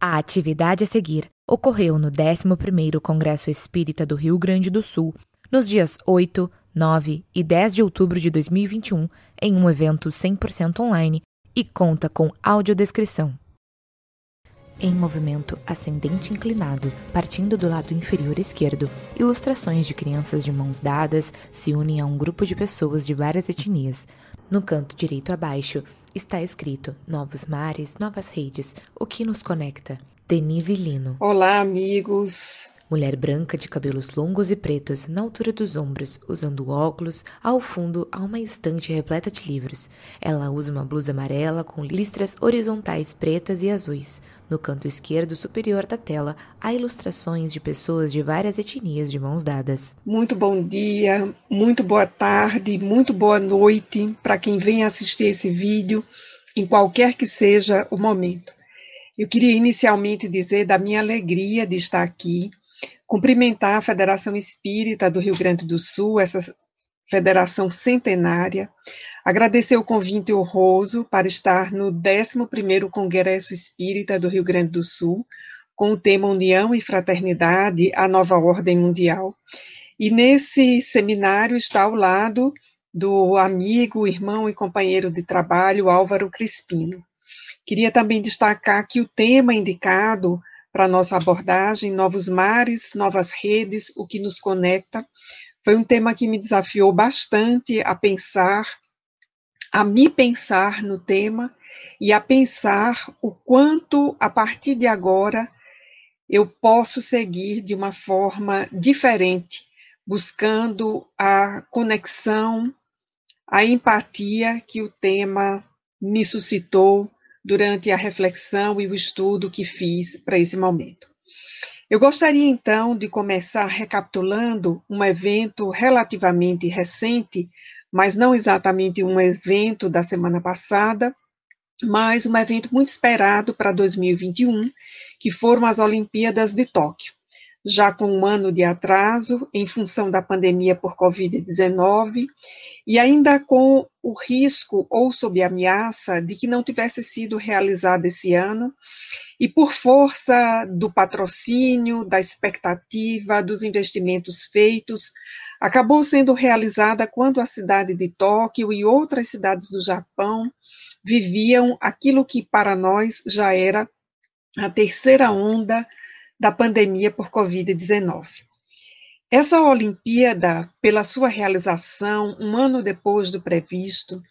A atividade a seguir ocorreu no 11º Congresso Espírita do Rio Grande do Sul, nos dias 8, 9 e 10 de outubro de 2021, em um evento 100% online e conta com audiodescrição. Em movimento ascendente inclinado, partindo do lado inferior esquerdo, ilustrações de crianças de mãos dadas se unem a um grupo de pessoas de várias etnias. No canto direito abaixo está escrito Novos mares, novas redes, o que nos conecta. Denise Lino. Olá, amigos. Mulher branca de cabelos longos e pretos, na altura dos ombros, usando óculos, ao fundo há uma estante repleta de livros. Ela usa uma blusa amarela com listras horizontais pretas e azuis. No canto esquerdo superior da tela há ilustrações de pessoas de várias etnias de mãos dadas. Muito bom dia, muito boa tarde, muito boa noite para quem vem assistir esse vídeo, em qualquer que seja o momento. Eu queria inicialmente dizer da minha alegria de estar aqui, cumprimentar a Federação Espírita do Rio Grande do Sul, essa federação centenária, Agradecer o convite honroso para estar no 11º Congresso Espírita do Rio Grande do Sul, com o tema União e Fraternidade, a Nova Ordem Mundial. E nesse seminário está ao lado do amigo, irmão e companheiro de trabalho Álvaro Crispino. Queria também destacar que o tema indicado para nossa abordagem, Novos Mares, Novas Redes, o que nos conecta, foi um tema que me desafiou bastante a pensar a me pensar no tema e a pensar o quanto, a partir de agora, eu posso seguir de uma forma diferente, buscando a conexão, a empatia que o tema me suscitou durante a reflexão e o estudo que fiz para esse momento. Eu gostaria então de começar recapitulando um evento relativamente recente mas não exatamente um evento da semana passada, mas um evento muito esperado para 2021, que foram as Olimpíadas de Tóquio. Já com um ano de atraso, em função da pandemia por Covid-19, e ainda com o risco ou sob ameaça de que não tivesse sido realizada esse ano, e por força do patrocínio, da expectativa, dos investimentos feitos, acabou sendo realizada quando a cidade de Tóquio e outras cidades do Japão viviam aquilo que para nós já era a terceira onda da pandemia por Covid-19. Essa Olimpíada, pela sua realização um ano depois do previsto,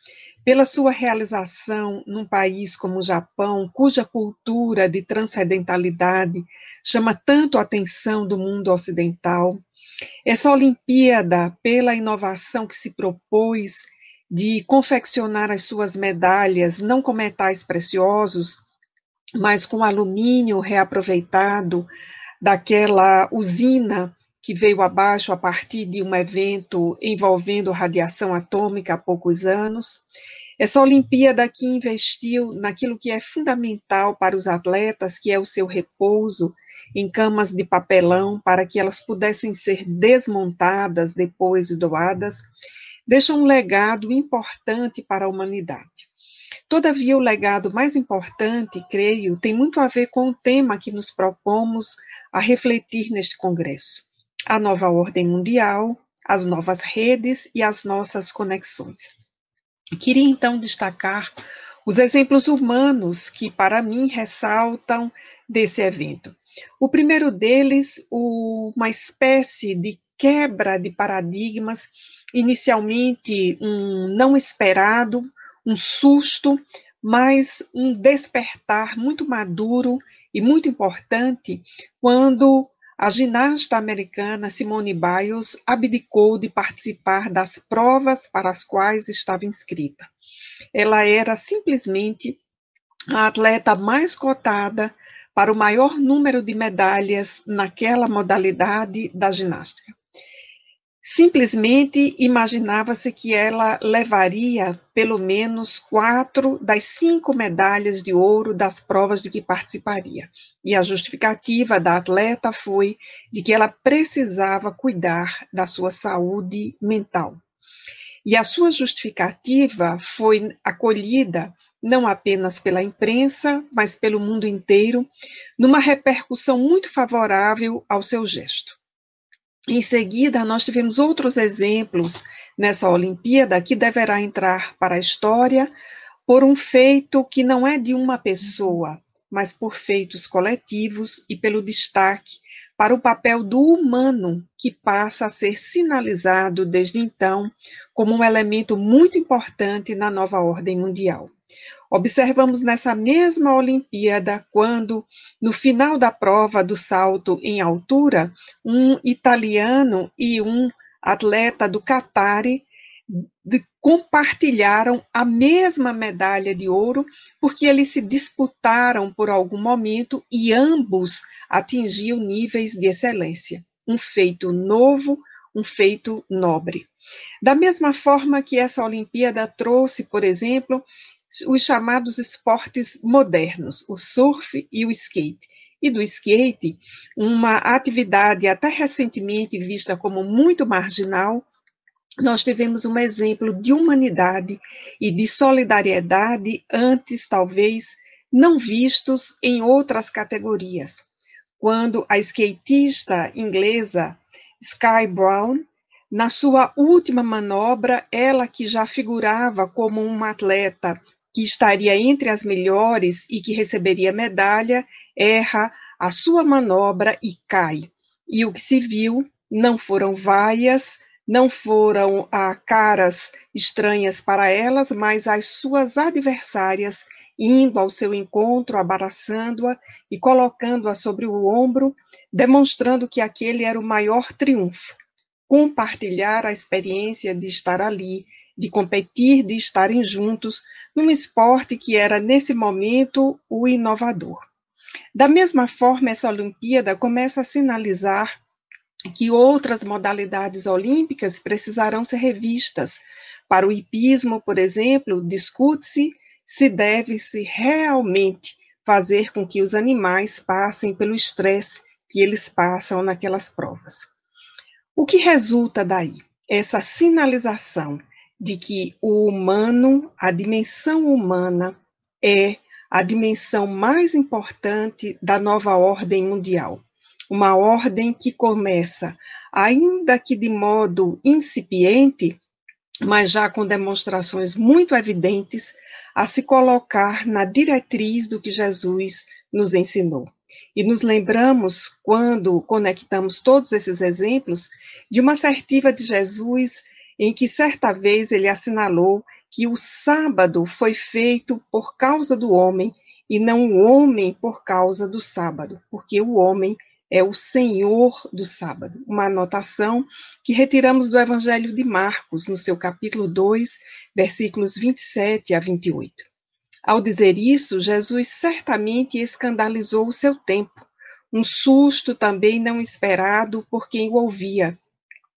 pela sua realização num país como o Japão, cuja cultura de transcendentalidade chama tanto a atenção do mundo ocidental, essa Olimpíada, pela inovação que se propôs de confeccionar as suas medalhas não com metais preciosos, mas com alumínio reaproveitado daquela usina que veio abaixo a partir de um evento envolvendo radiação atômica há poucos anos. Essa Olimpíada que investiu naquilo que é fundamental para os atletas, que é o seu repouso, em camas de papelão para que elas pudessem ser desmontadas depois doadas, deixa um legado importante para a humanidade. Todavia, o legado mais importante, creio, tem muito a ver com o tema que nos propomos a refletir neste congresso: a nova ordem mundial, as novas redes e as nossas conexões. Queria então destacar os exemplos humanos que, para mim, ressaltam desse evento. O primeiro deles, uma espécie de quebra de paradigmas, inicialmente um não esperado, um susto, mas um despertar muito maduro e muito importante quando a ginasta americana Simone Biles abdicou de participar das provas para as quais estava inscrita. Ela era simplesmente a atleta mais cotada para o maior número de medalhas naquela modalidade da ginástica. Simplesmente imaginava-se que ela levaria pelo menos quatro das cinco medalhas de ouro das provas de que participaria. E a justificativa da atleta foi de que ela precisava cuidar da sua saúde mental. E a sua justificativa foi acolhida não apenas pela imprensa, mas pelo mundo inteiro, numa repercussão muito favorável ao seu gesto. Em seguida, nós tivemos outros exemplos nessa Olimpíada que deverá entrar para a história por um feito que não é de uma pessoa, mas por feitos coletivos e pelo destaque para o papel do humano, que passa a ser sinalizado desde então como um elemento muito importante na nova ordem mundial. Observamos nessa mesma Olimpíada quando, no final da prova do salto em altura, um italiano e um atleta do Qatari compartilharam a mesma medalha de ouro, porque eles se disputaram por algum momento e ambos atingiam níveis de excelência. Um feito novo, um feito nobre. Da mesma forma que essa Olimpíada trouxe, por exemplo, os chamados esportes modernos, o surf e o skate. E do skate, uma atividade até recentemente vista como muito marginal, nós tivemos um exemplo de humanidade e de solidariedade antes, talvez, não vistos em outras categorias. Quando a skatista inglesa Sky Brown, na sua última manobra, ela que já figurava como uma atleta que estaria entre as melhores e que receberia medalha, erra a sua manobra e cai. E o que se viu não foram vaias, não foram a caras estranhas para elas, mas as suas adversárias indo ao seu encontro, abraçando-a e colocando-a sobre o ombro, demonstrando que aquele era o maior triunfo. Compartilhar a experiência de estar ali, de competir, de estarem juntos, num esporte que era, nesse momento, o inovador. Da mesma forma, essa Olimpíada começa a sinalizar que outras modalidades olímpicas precisarão ser revistas. Para o hipismo, por exemplo, discute-se se deve-se realmente fazer com que os animais passem pelo estresse que eles passam naquelas provas. O que resulta daí? Essa sinalização de que o humano, a dimensão humana, é a dimensão mais importante da nova ordem mundial uma ordem que começa, ainda que de modo incipiente, mas já com demonstrações muito evidentes, a se colocar na diretriz do que Jesus nos ensinou. E nos lembramos, quando conectamos todos esses exemplos, de uma assertiva de Jesus em que certa vez ele assinalou que o sábado foi feito por causa do homem e não o homem por causa do sábado, porque o homem é o Senhor do sábado, uma anotação que retiramos do Evangelho de Marcos, no seu capítulo 2, versículos 27 a 28. Ao dizer isso, Jesus certamente escandalizou o seu tempo, um susto também não esperado por quem o ouvia,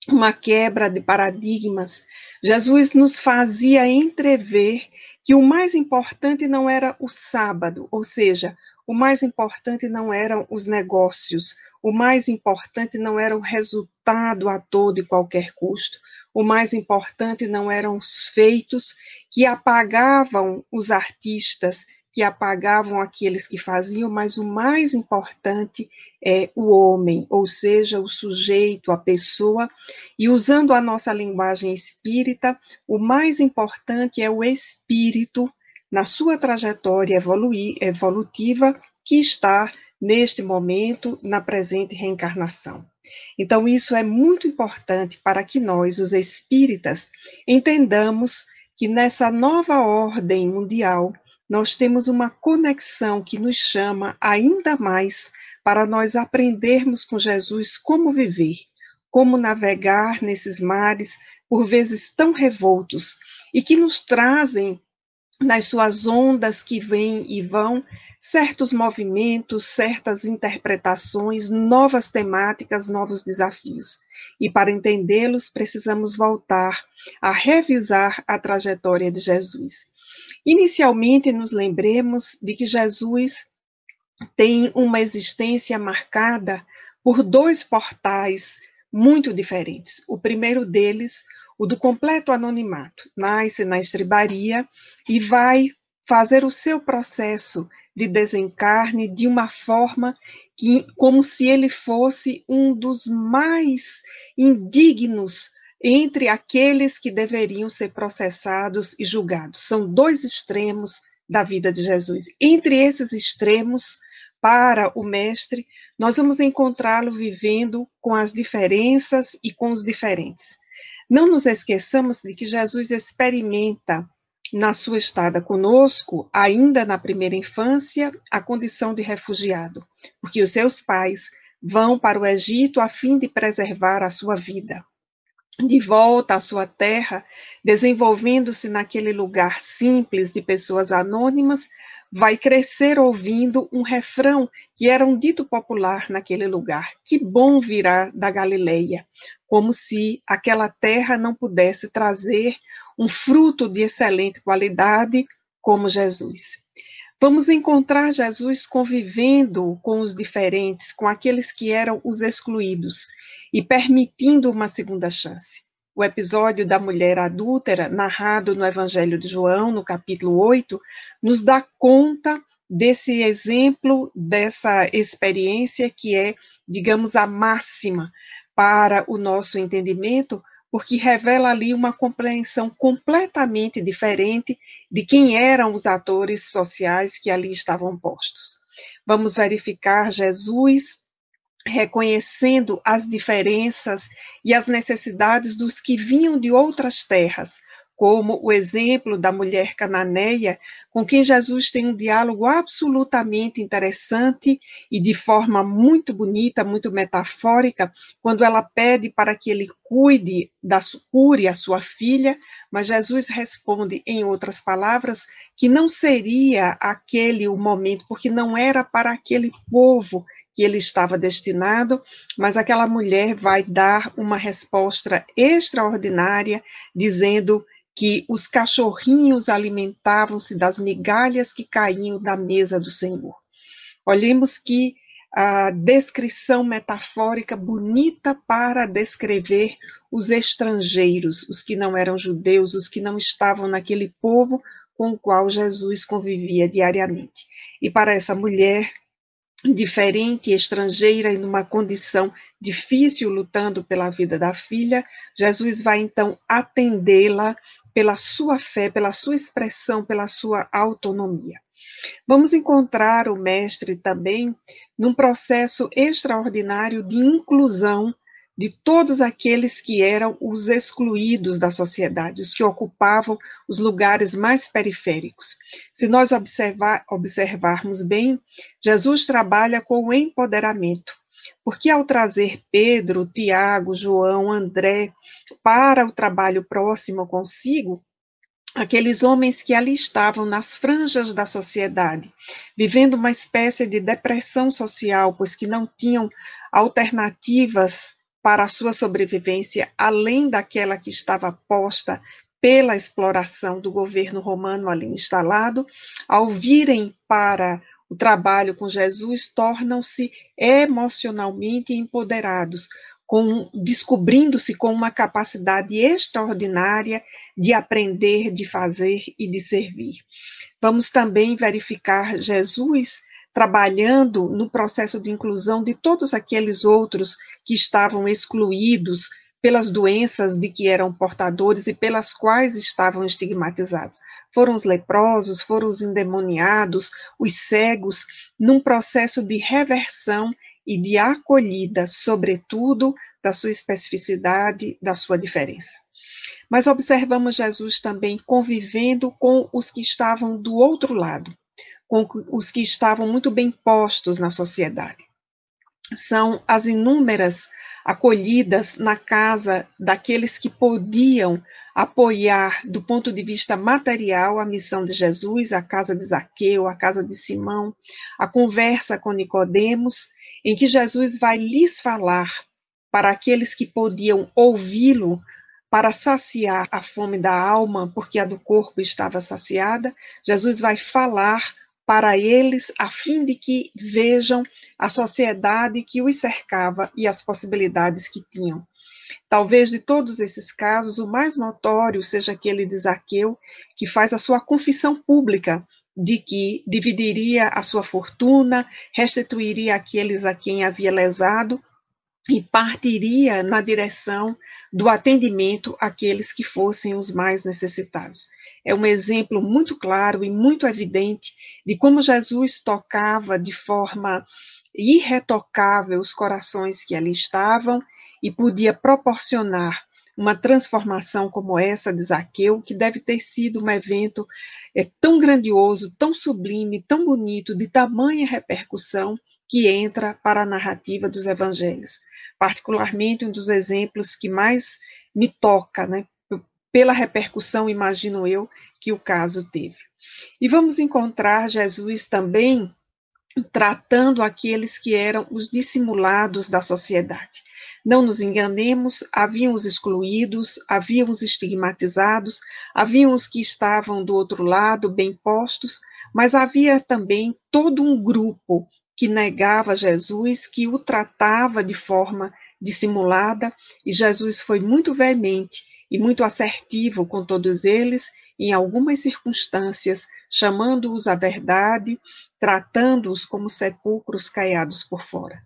uma quebra de paradigmas. Jesus nos fazia entrever que o mais importante não era o sábado, ou seja, o mais importante não eram os negócios, o mais importante não era o resultado a todo e qualquer custo, o mais importante não eram os feitos que apagavam os artistas, que apagavam aqueles que faziam, mas o mais importante é o homem, ou seja, o sujeito, a pessoa. E usando a nossa linguagem espírita, o mais importante é o espírito na sua trajetória evolutiva que está neste momento na presente reencarnação. Então, isso é muito importante para que nós, os espíritas, entendamos que nessa nova ordem mundial, nós temos uma conexão que nos chama ainda mais para nós aprendermos com Jesus como viver, como navegar nesses mares, por vezes tão revoltos, e que nos trazem nas suas ondas que vêm e vão, certos movimentos, certas interpretações, novas temáticas, novos desafios. E para entendê-los, precisamos voltar a revisar a trajetória de Jesus. Inicialmente, nos lembremos de que Jesus tem uma existência marcada por dois portais muito diferentes. O primeiro deles, o do completo anonimato, nasce na estribaria e vai fazer o seu processo de desencarne de uma forma que, como se ele fosse um dos mais indignos entre aqueles que deveriam ser processados e julgados. São dois extremos da vida de Jesus. Entre esses extremos, para o Mestre, nós vamos encontrá-lo vivendo com as diferenças e com os diferentes. Não nos esqueçamos de que Jesus experimenta na sua estada conosco, ainda na primeira infância, a condição de refugiado, porque os seus pais vão para o Egito a fim de preservar a sua vida. De volta à sua terra, desenvolvendo-se naquele lugar simples de pessoas anônimas, vai crescer ouvindo um refrão que era um dito popular naquele lugar: Que bom virá da Galileia, como se aquela terra não pudesse trazer um fruto de excelente qualidade como Jesus. Vamos encontrar Jesus convivendo com os diferentes, com aqueles que eram os excluídos e permitindo uma segunda chance. O episódio da mulher adúltera, narrado no Evangelho de João, no capítulo 8, nos dá conta desse exemplo, dessa experiência que é, digamos, a máxima para o nosso entendimento, porque revela ali uma compreensão completamente diferente de quem eram os atores sociais que ali estavam postos. Vamos verificar Jesus reconhecendo as diferenças e as necessidades dos que vinham de outras terras, como o exemplo da mulher cananeia, com quem Jesus tem um diálogo absolutamente interessante e de forma muito bonita, muito metafórica, quando ela pede para que ele cuide da cure a sua filha, mas Jesus responde em outras palavras que não seria aquele o momento, porque não era para aquele povo que ele estava destinado, mas aquela mulher vai dar uma resposta extraordinária, dizendo que os cachorrinhos alimentavam-se das migalhas que caíam da mesa do Senhor. Olhemos que a descrição metafórica bonita para descrever os estrangeiros, os que não eram judeus, os que não estavam naquele povo com o qual Jesus convivia diariamente. E para essa mulher diferente, estrangeira e numa condição difícil, lutando pela vida da filha, Jesus vai então atendê-la pela sua fé, pela sua expressão, pela sua autonomia. Vamos encontrar o mestre também num processo extraordinário de inclusão de todos aqueles que eram os excluídos da sociedade, os que ocupavam os lugares mais periféricos. Se nós observar, observarmos bem, Jesus trabalha com o empoderamento. Porque ao trazer Pedro, Tiago, João, André para o trabalho próximo consigo, aqueles homens que ali estavam nas franjas da sociedade, vivendo uma espécie de depressão social, pois que não tinham alternativas para sua sobrevivência além daquela que estava posta pela exploração do governo romano ali instalado, ao virem para o trabalho com Jesus, tornam-se emocionalmente empoderados, descobrindo-se com uma capacidade extraordinária de aprender, de fazer e de servir. Vamos também verificar Jesus trabalhando no processo de inclusão de todos aqueles outros que estavam excluídos pelas doenças de que eram portadores e pelas quais estavam estigmatizados. Foram os leprosos, foram os endemoniados, os cegos, num processo de reversão e de acolhida, sobretudo da sua especificidade, da sua diferença. Mas observamos Jesus também convivendo com os que estavam do outro lado, com os que estavam muito bem postos na sociedade. São as inúmeras acolhidas na casa daqueles que podiam apoiar, do ponto de vista material, a missão de Jesus, a casa de Zaqueu, a casa de Simão, a conversa com Nicodemos, em que Jesus vai lhes falar para aqueles que podiam ouvi-lo para saciar a fome da alma, porque a do corpo estava saciada, Jesus vai falar para eles, a fim de que vejam a sociedade que os cercava e as possibilidades que tinham. Talvez de todos esses casos, o mais notório seja aquele de Zaqueu, que faz a sua confissão pública de que dividiria a sua fortuna, restituiria aqueles a quem havia lesado e partiria na direção do atendimento àqueles que fossem os mais necessitados. É um exemplo muito claro e muito evidente de como Jesus tocava de forma irretocável os corações que ali estavam e podia proporcionar uma transformação como essa de Zaqueu, que deve ter sido um evento é, tão grandioso, tão sublime, tão bonito, de tamanha repercussão, que entra para a narrativa dos evangelhos. Particularmente, um dos exemplos que mais me toca, né, pela repercussão, imagino eu, que o caso teve. E vamos encontrar Jesus também tratando aqueles que eram os dissimulados da sociedade. Não nos enganemos, haviam os excluídos, haviam os estigmatizados, haviam os que estavam do outro lado, bem postos, mas havia também todo um grupo que negava Jesus, que o tratava de forma dissimulada, e Jesus foi muito veemente e muito assertivo com todos eles, em algumas circunstâncias, chamando-os à verdade, tratando-os como sepulcros caiados por fora.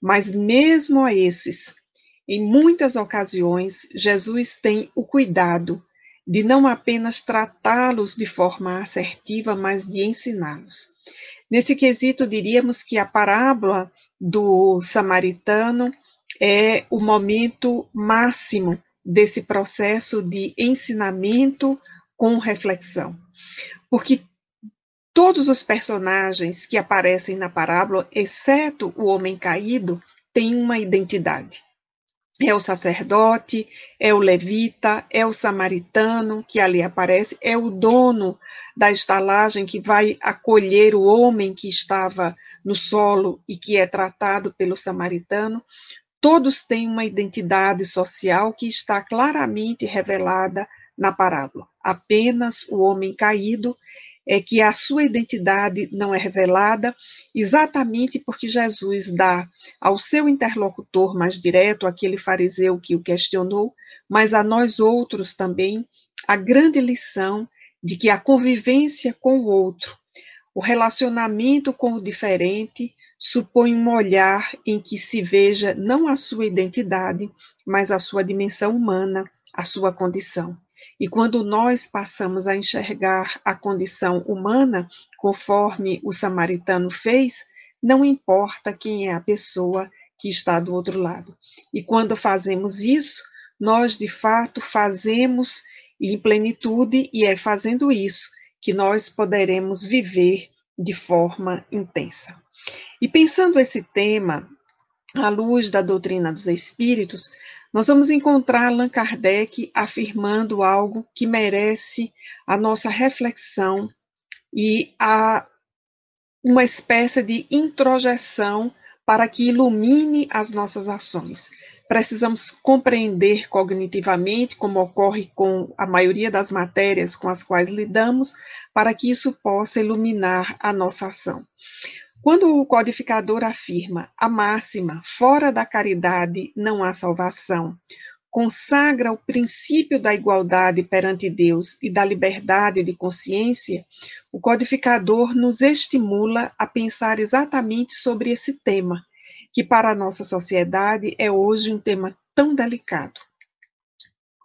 Mas mesmo a esses, em muitas ocasiões, Jesus tem o cuidado de não apenas tratá-los de forma assertiva, mas de ensiná-los. Nesse quesito, diríamos que a parábola do samaritano é o momento máximo desse processo de ensinamento com reflexão. Porque Todos os personagens que aparecem na parábola, exceto o homem caído, têm uma identidade. É o sacerdote, é o levita, é o samaritano que ali aparece, é o dono da estalagem que vai acolher o homem que estava no solo e que é tratado pelo samaritano. Todos têm uma identidade social que está claramente revelada na parábola. Apenas o homem caído é que a sua identidade não é revelada, exatamente porque Jesus dá ao seu interlocutor mais direto, aquele fariseu que o questionou, mas a nós outros também, a grande lição de que a convivência com o outro, o relacionamento com o diferente, supõe um olhar em que se veja não a sua identidade, mas a sua dimensão humana, a sua condição. E quando nós passamos a enxergar a condição humana, conforme o samaritano fez, não importa quem é a pessoa que está do outro lado. E quando fazemos isso, nós de fato fazemos em plenitude, e é fazendo isso que nós poderemos viver de forma intensa. E pensando esse tema, à luz da doutrina dos espíritos, nós vamos encontrar Allan Kardec afirmando algo que merece a nossa reflexão e a uma espécie de introjeção para que ilumine as nossas ações. Precisamos compreender cognitivamente, como ocorre com a maioria das matérias com as quais lidamos, para que isso possa iluminar a nossa ação. Quando o codificador afirma a máxima fora da caridade não há salvação, consagra o princípio da igualdade perante Deus e da liberdade de consciência, o codificador nos estimula a pensar exatamente sobre esse tema, que para a nossa sociedade é hoje um tema tão delicado.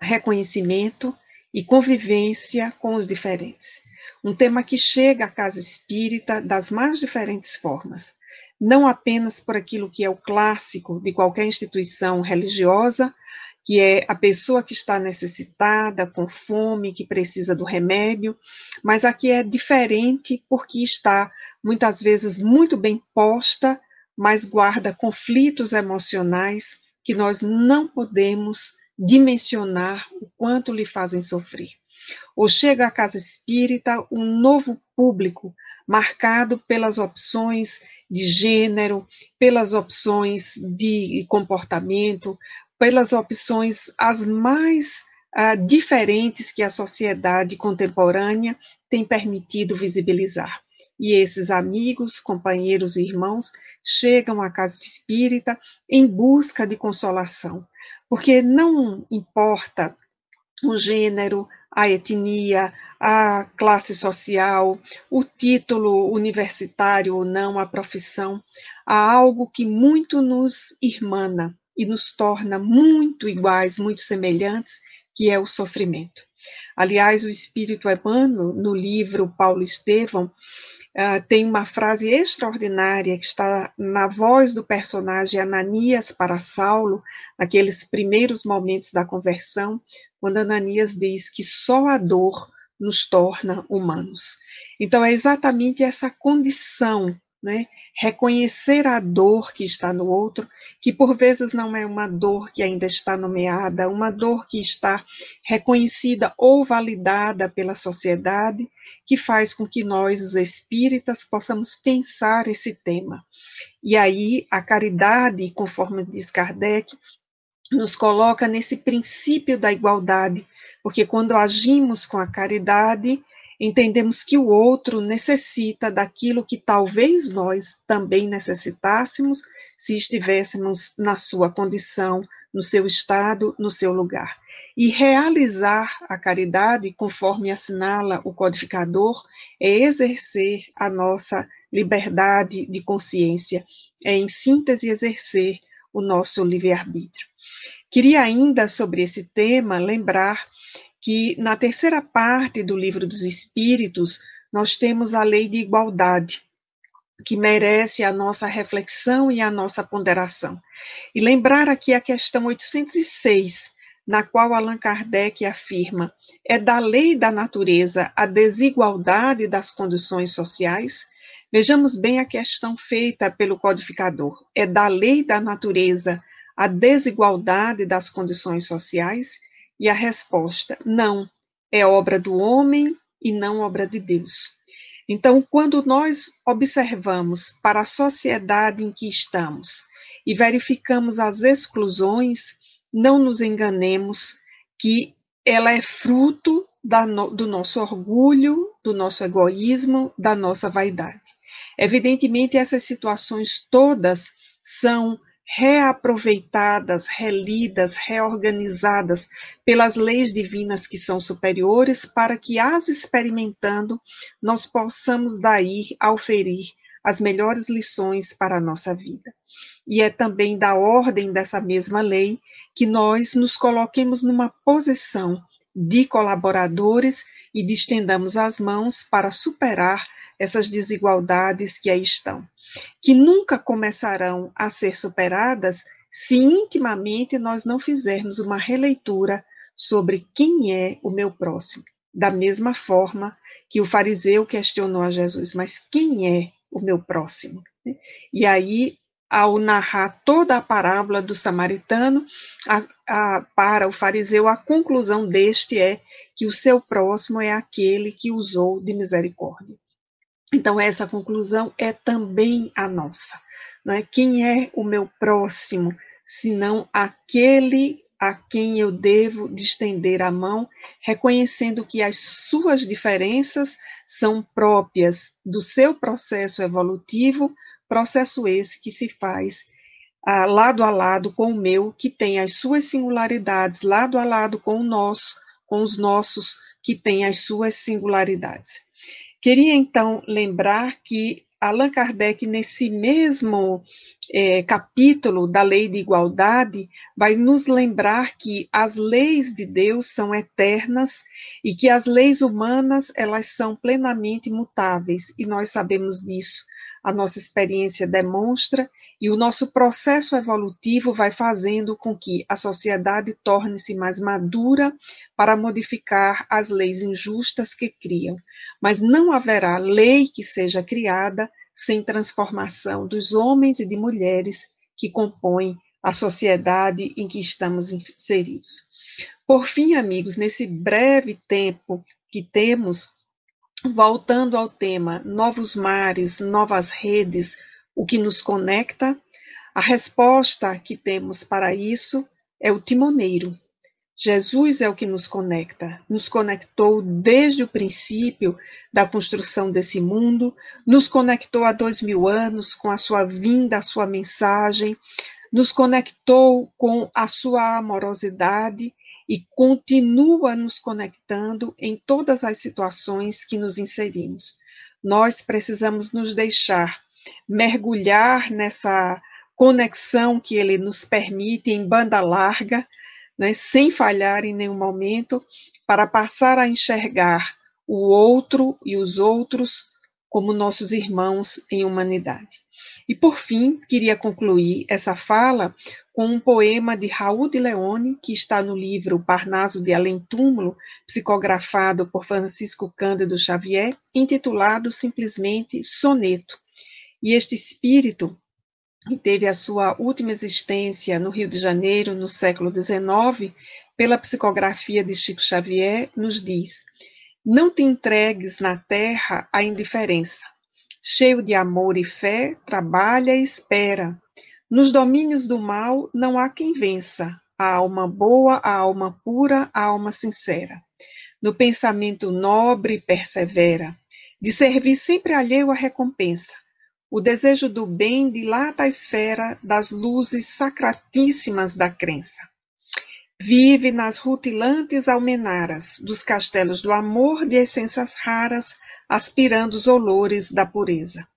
Reconhecimento e convivência com os diferentes. Um tema que chega à casa espírita das mais diferentes formas, não apenas por aquilo que é o clássico de qualquer instituição religiosa, que é a pessoa que está necessitada, com fome, que precisa do remédio, mas aqui é diferente porque está muitas vezes muito bem posta, mas guarda conflitos emocionais que nós não podemos dimensionar o quanto lhe fazem sofrer ou chega à casa espírita um novo público, marcado pelas opções de gênero, pelas opções de comportamento, pelas opções as mais uh, diferentes que a sociedade contemporânea tem permitido visibilizar. E esses amigos, companheiros e irmãos chegam à casa espírita em busca de consolação, porque não importa o gênero, a etnia, a classe social, o título universitário ou não, a profissão, há algo que muito nos irmana e nos torna muito iguais, muito semelhantes, que é o sofrimento. Aliás, o Espírito Emmanuel, no livro Paulo Estevão, Uh, tem uma frase extraordinária que está na voz do personagem Ananias para Saulo, naqueles primeiros momentos da conversão, quando Ananias diz que só a dor nos torna humanos. Então, é exatamente essa condição né? Reconhecer a dor que está no outro, que por vezes não é uma dor que ainda está nomeada, uma dor que está reconhecida ou validada pela sociedade, que faz com que nós, os espíritas, possamos pensar esse tema. E aí, a caridade, conforme diz Kardec, nos coloca nesse princípio da igualdade, porque quando agimos com a caridade, entendemos que o outro necessita daquilo que talvez nós também necessitássemos se estivéssemos na sua condição, no seu estado, no seu lugar. E realizar a caridade, conforme assinala o codificador, é exercer a nossa liberdade de consciência, é, em síntese, exercer o nosso livre-arbítrio. Queria ainda, sobre esse tema, lembrar que na terceira parte do Livro dos Espíritos nós temos a lei de igualdade, que merece a nossa reflexão e a nossa ponderação. E lembrar aqui a questão 806, na qual Allan Kardec afirma: é da lei da natureza a desigualdade das condições sociais? Vejamos bem a questão feita pelo codificador: é da lei da natureza a desigualdade das condições sociais? E a resposta: não, é obra do homem e não obra de Deus. Então, quando nós observamos para a sociedade em que estamos e verificamos as exclusões, não nos enganemos que ela é fruto no, do nosso orgulho, do nosso egoísmo, da nossa vaidade. Evidentemente, essas situações todas são reaproveitadas, relidas, reorganizadas pelas leis divinas que são superiores, para que, as experimentando, nós possamos daí auferir as melhores lições para a nossa vida. E é também da ordem dessa mesma lei que nós nos coloquemos numa posição de colaboradores e distendamos as mãos para superar essas desigualdades que aí estão que nunca começarão a ser superadas se intimamente nós não fizermos uma releitura sobre quem é o meu próximo. Da mesma forma que o fariseu questionou a Jesus, mas quem é o meu próximo? E aí, ao narrar toda a parábola do samaritano, a, a, para o fariseu, a conclusão deste é que o seu próximo é aquele que usou de misericórdia. Então, essa conclusão é também a nossa. Não é? Quem é o meu próximo, senão aquele a quem eu devo estender a mão, reconhecendo que as suas diferenças são próprias do seu processo evolutivo, processo esse que se faz ah, lado a lado com o meu, que tem as suas singularidades, lado a lado com o nosso, com os nossos, que tem as suas singularidades. Queria então lembrar que Allan Kardec, nesse mesmo é, capítulo da lei de igualdade, vai nos lembrar que as leis de Deus são eternas e que as leis humanas elas são plenamente mutáveis. E nós sabemos disso. A nossa experiência demonstra e o nosso processo evolutivo vai fazendo com que a sociedade torne-se mais madura para modificar as leis injustas que criam. Mas não haverá lei que seja criada sem transformação dos homens e de mulheres que compõem a sociedade em que estamos inseridos. Por fim, amigos, nesse breve tempo que temos, Voltando ao tema novos mares, novas redes, o que nos conecta, a resposta que temos para isso é o timoneiro. Jesus é o que nos conecta, nos conectou desde o princípio da construção desse mundo, nos conectou há dois mil anos com a sua vinda, a sua mensagem, nos conectou com a sua amorosidade e continua nos conectando em todas as situações que nos inserimos. Nós precisamos nos deixar mergulhar nessa conexão que ele nos permite em banda larga, né, sem falhar em nenhum momento, para passar a enxergar o outro e os outros como nossos irmãos em humanidade. E por fim, queria concluir essa fala com um poema de Raul de Leone, que está no livro Parnaso de Além Túmulo, psicografado por Francisco Cândido Xavier, intitulado simplesmente Soneto. E este espírito, que teve a sua última existência no Rio de Janeiro, no século XIX, pela psicografia de Chico Xavier, nos diz: Não te entregues na terra à indiferença cheio de amor e fé, trabalha e espera. Nos domínios do mal não há quem vença. A alma boa, a alma pura, a alma sincera. No pensamento nobre persevera. De servir sempre alheio à recompensa. O desejo do bem dilata a esfera das luzes sacratíssimas da crença. Vive nas rutilantes almenaras dos castelos do amor de essências raras, aspirando os olores da pureza.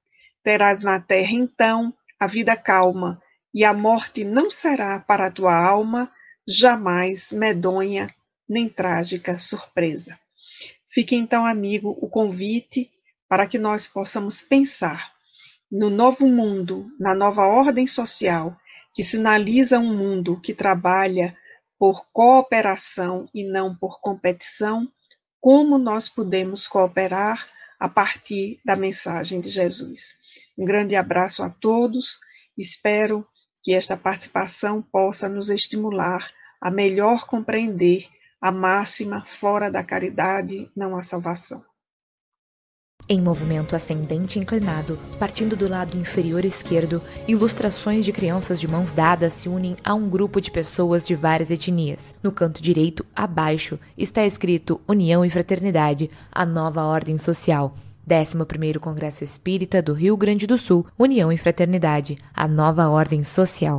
Terás na terra, então, a vida calma, e a morte não será para a tua alma jamais medonha nem trágica surpresa. Fique então, amigo, o convite para que nós possamos pensar no novo mundo, na nova ordem social, que sinaliza um mundo que trabalha por cooperação e não por competição, como nós podemos cooperar a partir da mensagem de Jesus. Um grande abraço a todos, espero que esta participação possa nos estimular a melhor compreender a máxima fora da caridade não há salvação. Em movimento ascendente inclinado, partindo do lado inferior esquerdo, ilustrações de crianças de mãos dadas se unem a um grupo de pessoas de várias etnias. No canto direito, abaixo, está escrito União e Fraternidade, a nova ordem social. 11º Congresso Espírita do Rio Grande do Sul, União e Fraternidade, a nova ordem social.